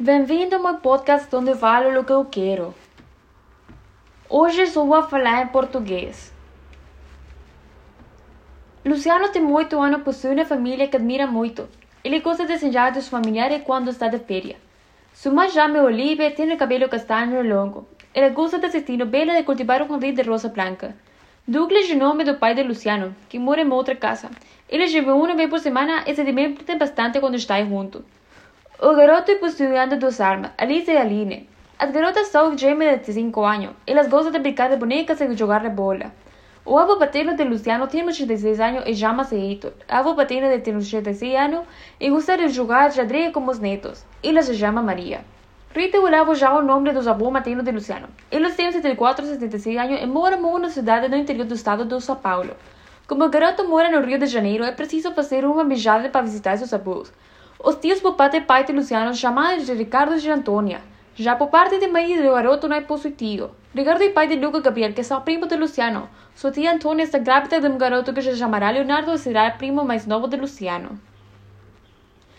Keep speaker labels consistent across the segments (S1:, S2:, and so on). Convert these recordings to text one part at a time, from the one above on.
S1: Bem-vindo ao meu podcast onde falo o que eu quero. Hoje só vou falar em português. Luciano tem muito ano possui uma família que admira muito. Ele gosta de desenhar dos familiares quando está de férias. Sua mãe chama Olivia tem o cabelo castanho longo. Ele gosta de assistir novela e cultivar um jardim de rosa branca. Douglas é o nome do pai de Luciano, que mora em outra casa. Eles vivem uma vez por semana e se divertem bastante quando estão juntos. O garoto possuía duas armas, Alice e Aline. As garotas são gêmeas de 5 anos. Elas gostam de brincar de bonecas e de jogar bola. O avô paterno de Luciano tem 86 anos e chama-se Heitor. A avó paterna tem 86 anos e gosta de jogar xadrez com os netos. Ela se chama Maria. Rita e Olavo já o nome dos avós maternos de Luciano. Eles têm 74 e 76 anos e moram em uma cidade no interior do estado de São Paulo. Como o garoto mora no Rio de Janeiro, é preciso fazer uma viagem para visitar seus avós. Os tios por parte de pai de Luciano chamados de Ricardo e de Antônia. Já por parte de mãe do garoto não é positivo. Ricardo é pai de Luca Gabriel, que é primo de Luciano. Sua tia Antônia está grávida de um garoto que se chamará Leonardo e será primo mais novo de Luciano.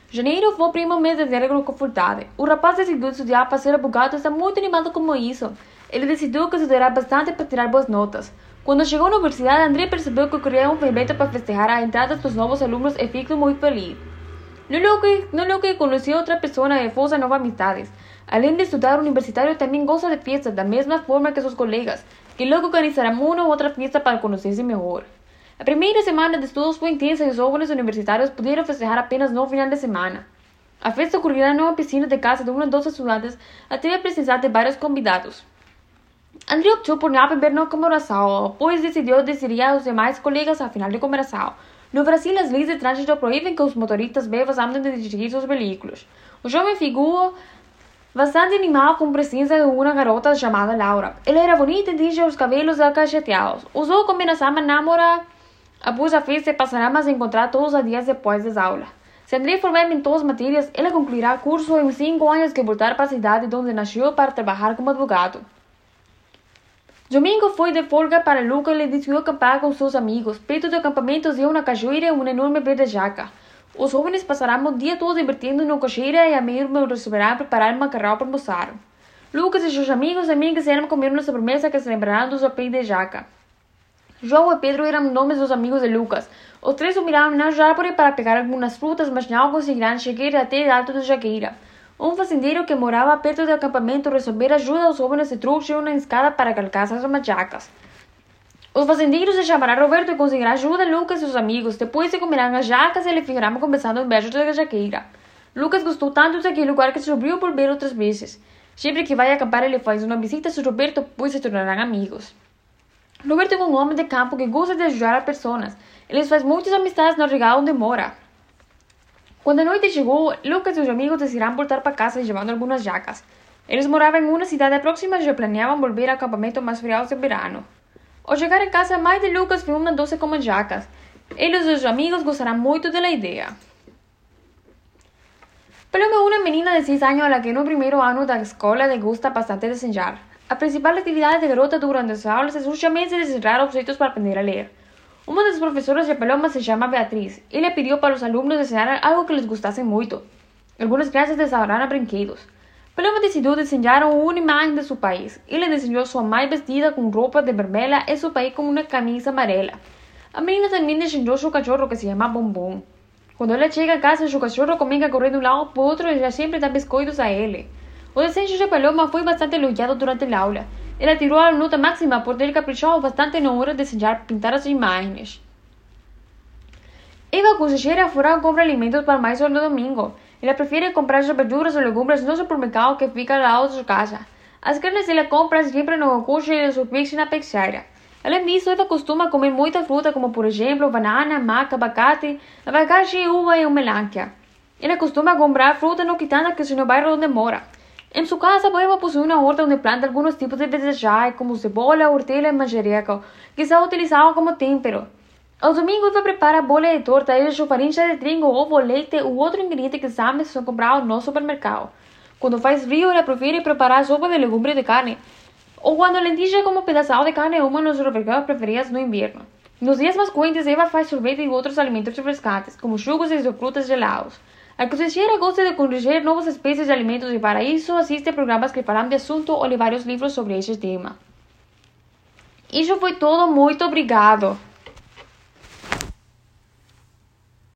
S1: Janeiro foi o primo mês de com confortável. O rapaz decidiu estudar para ser advogado e está muito animado com isso. Ele decidiu que estudará bastante para tirar boas notas. Quando chegou à universidade, André percebeu que queria um evento para festejar a entrada dos novos alunos e ficou muito feliz. No lo que, no lo que conoció a otra persona y forza nuevas amistades. Além de estudar universitario, también goza de fiestas, da mesma forma que sus colegas, que logo organizarán uma ou outra fiesta para conhecer-se melhor. A primeira semana de estudos foi intensa e os jovens universitários puderam festejar apenas no final de semana. A festa ocorrerá numa piscina de casa de um dos estudantes até a presença de vários convidados. André optou por não beber na comemoração, pois decidiu decidir aos demais colegas a final de comemoração. No Brasil, as leis de trânsito proíbem que os motoristas bebas andem de dirigir seus veículos. O jovem ficou bastante animado com a presença de uma garota chamada Laura. Ela era bonita e tinha os cabelos acacheteados. Usou combinação namorar após a festa passará a se encontrar todos os dias depois das aulas. Se André formar em todas as matérias, ela concluirá curso em cinco anos que voltar para a cidade onde nasceu para trabalhar como advogado. Domingo foi de folga para Luca e ele decidiu acampar com seus amigos. Perto do acampamento havia uma cachoeira e uma enorme jaca. Os jovens passarão o dia todo divertindo na cachoeira e a mesmo resolverão preparar um macarrão para almoçar. Lucas e seus amigos também quiseram comer uma sobremesa que se lembrarão dos de jaca. João e Pedro eram nomes dos amigos de Lucas. Os três subiram na árvore para pegar algumas frutas, mas não conseguirão chegar até alto da jaqueira. Um fazendeiro que morava perto do acampamento resolveu ajudar os jovens e trouxe uma escada para calcar as machacas. Os fazendeiros se Roberto e conseguirão ajuda Lucas e seus amigos. Depois se comerão as jacas e ele ficará conversando embaixo da jaqueira. Lucas gostou tanto daquele lugar que subiu por ver outras vezes. Sempre que vai acampar, ele faz uma visita a Roberto, pois se tornarão amigos. Roberto é um homem de campo que gosta de ajudar as pessoas. Ele faz muitas amizades no regal onde mora. Quando a noite chegou, Lucas e os amigos decidiram voltar para casa levando algumas jacas. Eles moravam em uma cidade próxima e já planeavam volver ao acampamento mais frio de verano. Ao chegar em casa, mãe de Lucas viu uma doce com jacas. Ele e seus amigos gostaram muito da ideia. Pelo uma menina de 6 anos a que no primeiro ano da escola le gusta bastante desenhar. A principal atividade de garota durante as aulas é justamente desenhar objetos para aprender a ler. Uma das professoras de Paloma se chama Beatriz. Ela pediu para os alunos desenhar algo que lhes gostasse muito. Algumas crianças desenharam brinquedos. Paloma decidiu desenhar uma imagem de seu país. Ele desenhou sua mãe vestida com roupa de vermelha e seu pai com uma camisa amarela. A menina também desenhou seu cachorro que se chama Bombom. Quando ela chega a casa, seu cachorro começa a correr de um lado para o outro e já sempre dá biscoitos a ele. O desenho de Paloma foi bastante elogiado durante a aula. Ela tirou a nota máxima por ter caprichado bastante na hora de desenhar pintar as imagens. Eva cozinheira fora compra alimentos para mais no domingo. Ela prefere comprar as verduras ou legumes no supermercado que fica ao lado de casa. As carnes ela compra sempre no coche de seu peixe na peixeira. Além disso, ela costuma comer muita fruta, como por exemplo banana, maca, abacate, abacaxi, uva e melancia. Ela costuma comprar fruta no quitanda que se no bairro onde mora. En su casa podemos poseer una horta donde planta algunos tipos de vegetais, como cebola, hortelã e manjericão, que são utilizados como tempero. Aos domingos, ela prepara bola de torta, ela farinha de trigo, ovo, leite ou outro ingrediente que sabem são comprados no supermercado. Quando faz frio, ela prefere preparar sopa de legumes de carne, ou quando lentilha como pedaço de carne uma nos refeições preferidas no inverno. Nos dias mais quentes, Eva faz sorvete e outros alimentos refrescantes, como jugos e frutas gelados. A cozinheira gosta de conhecer novas espécies de alimentos e para isso assiste programas que falam de assunto ou lê vários livros sobre esse tema. Isso foi todo, muito obrigado!